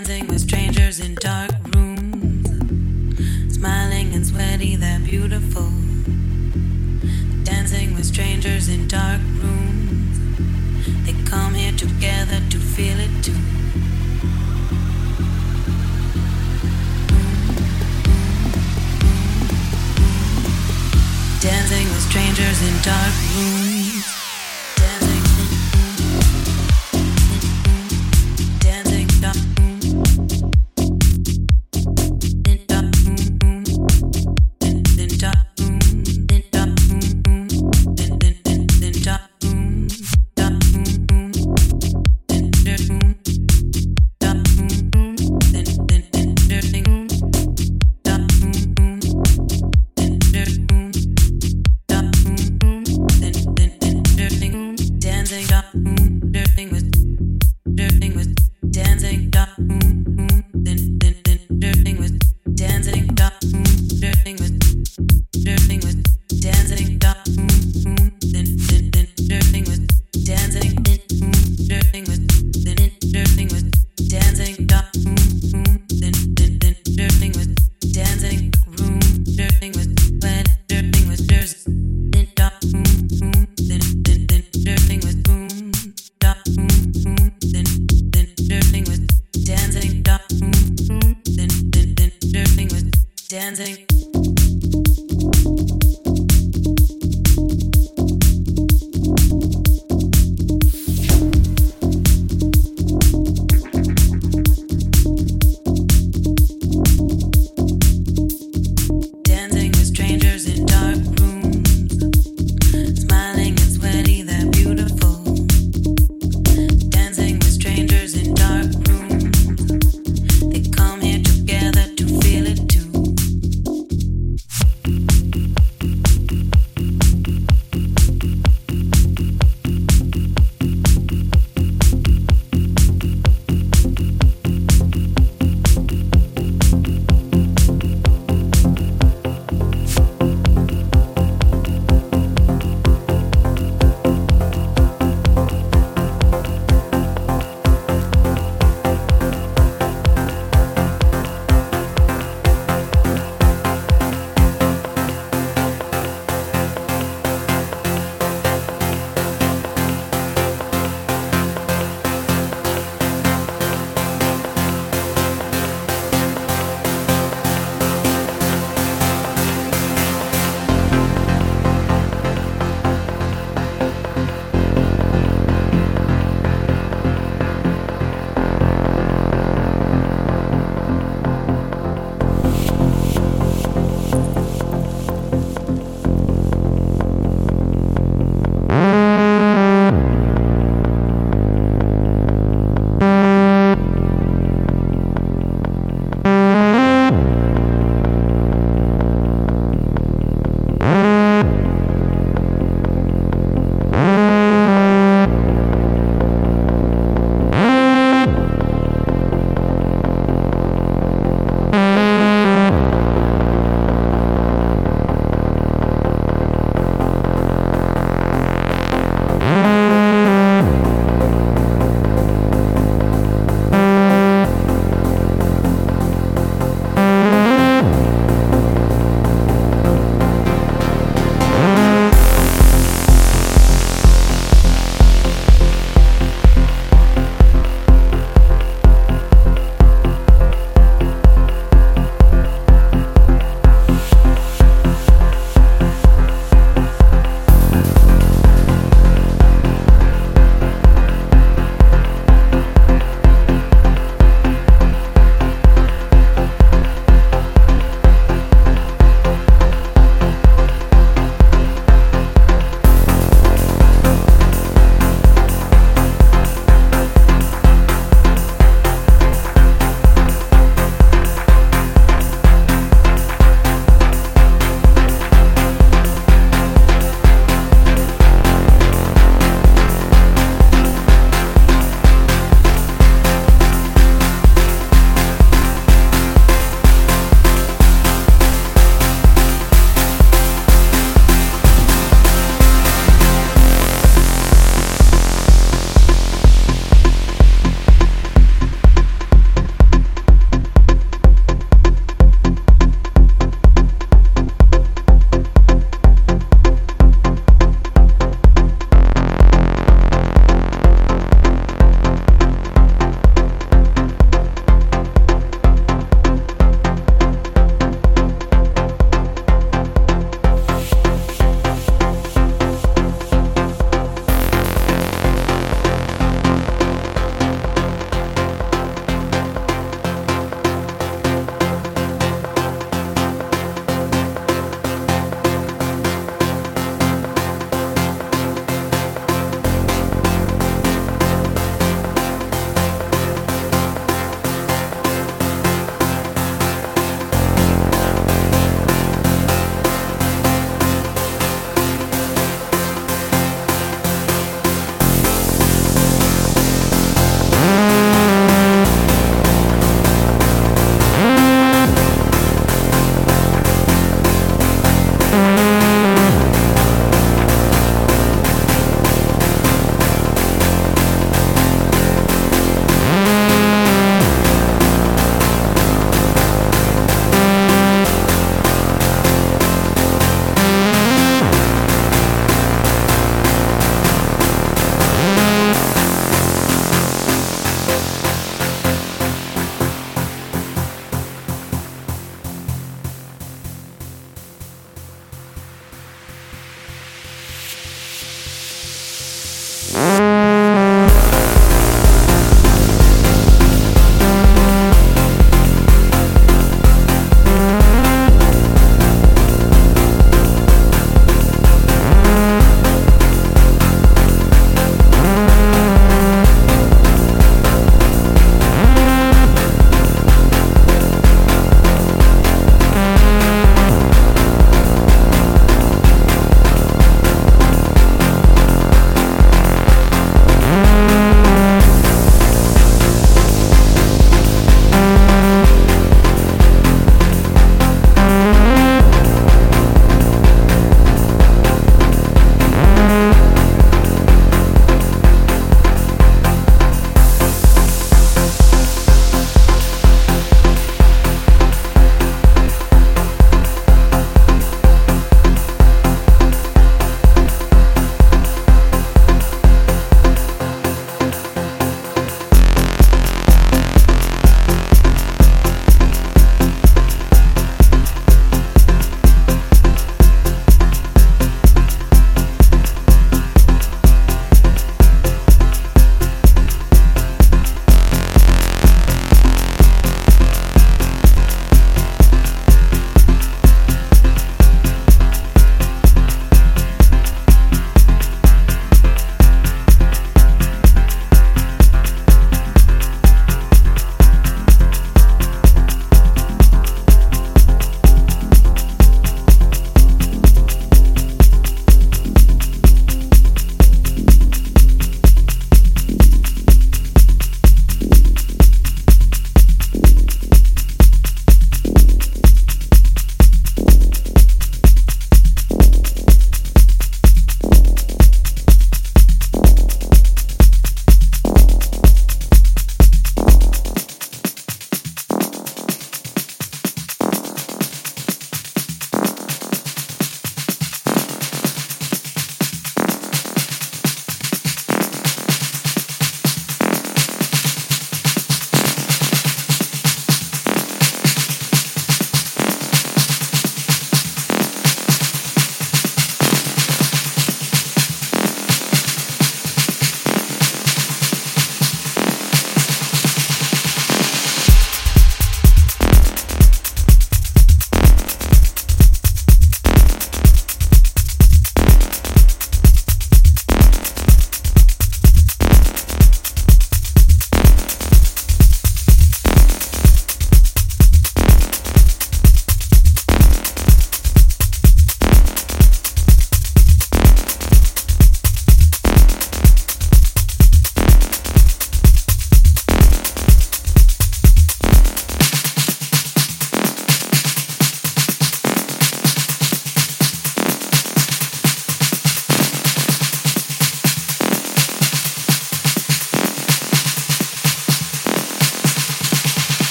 dancing with strangers in dark rooms, smiling and sweaty, they're beautiful. Dancing with strangers in dark rooms, they come here together to feel it too. Dancing with strangers in dark rooms.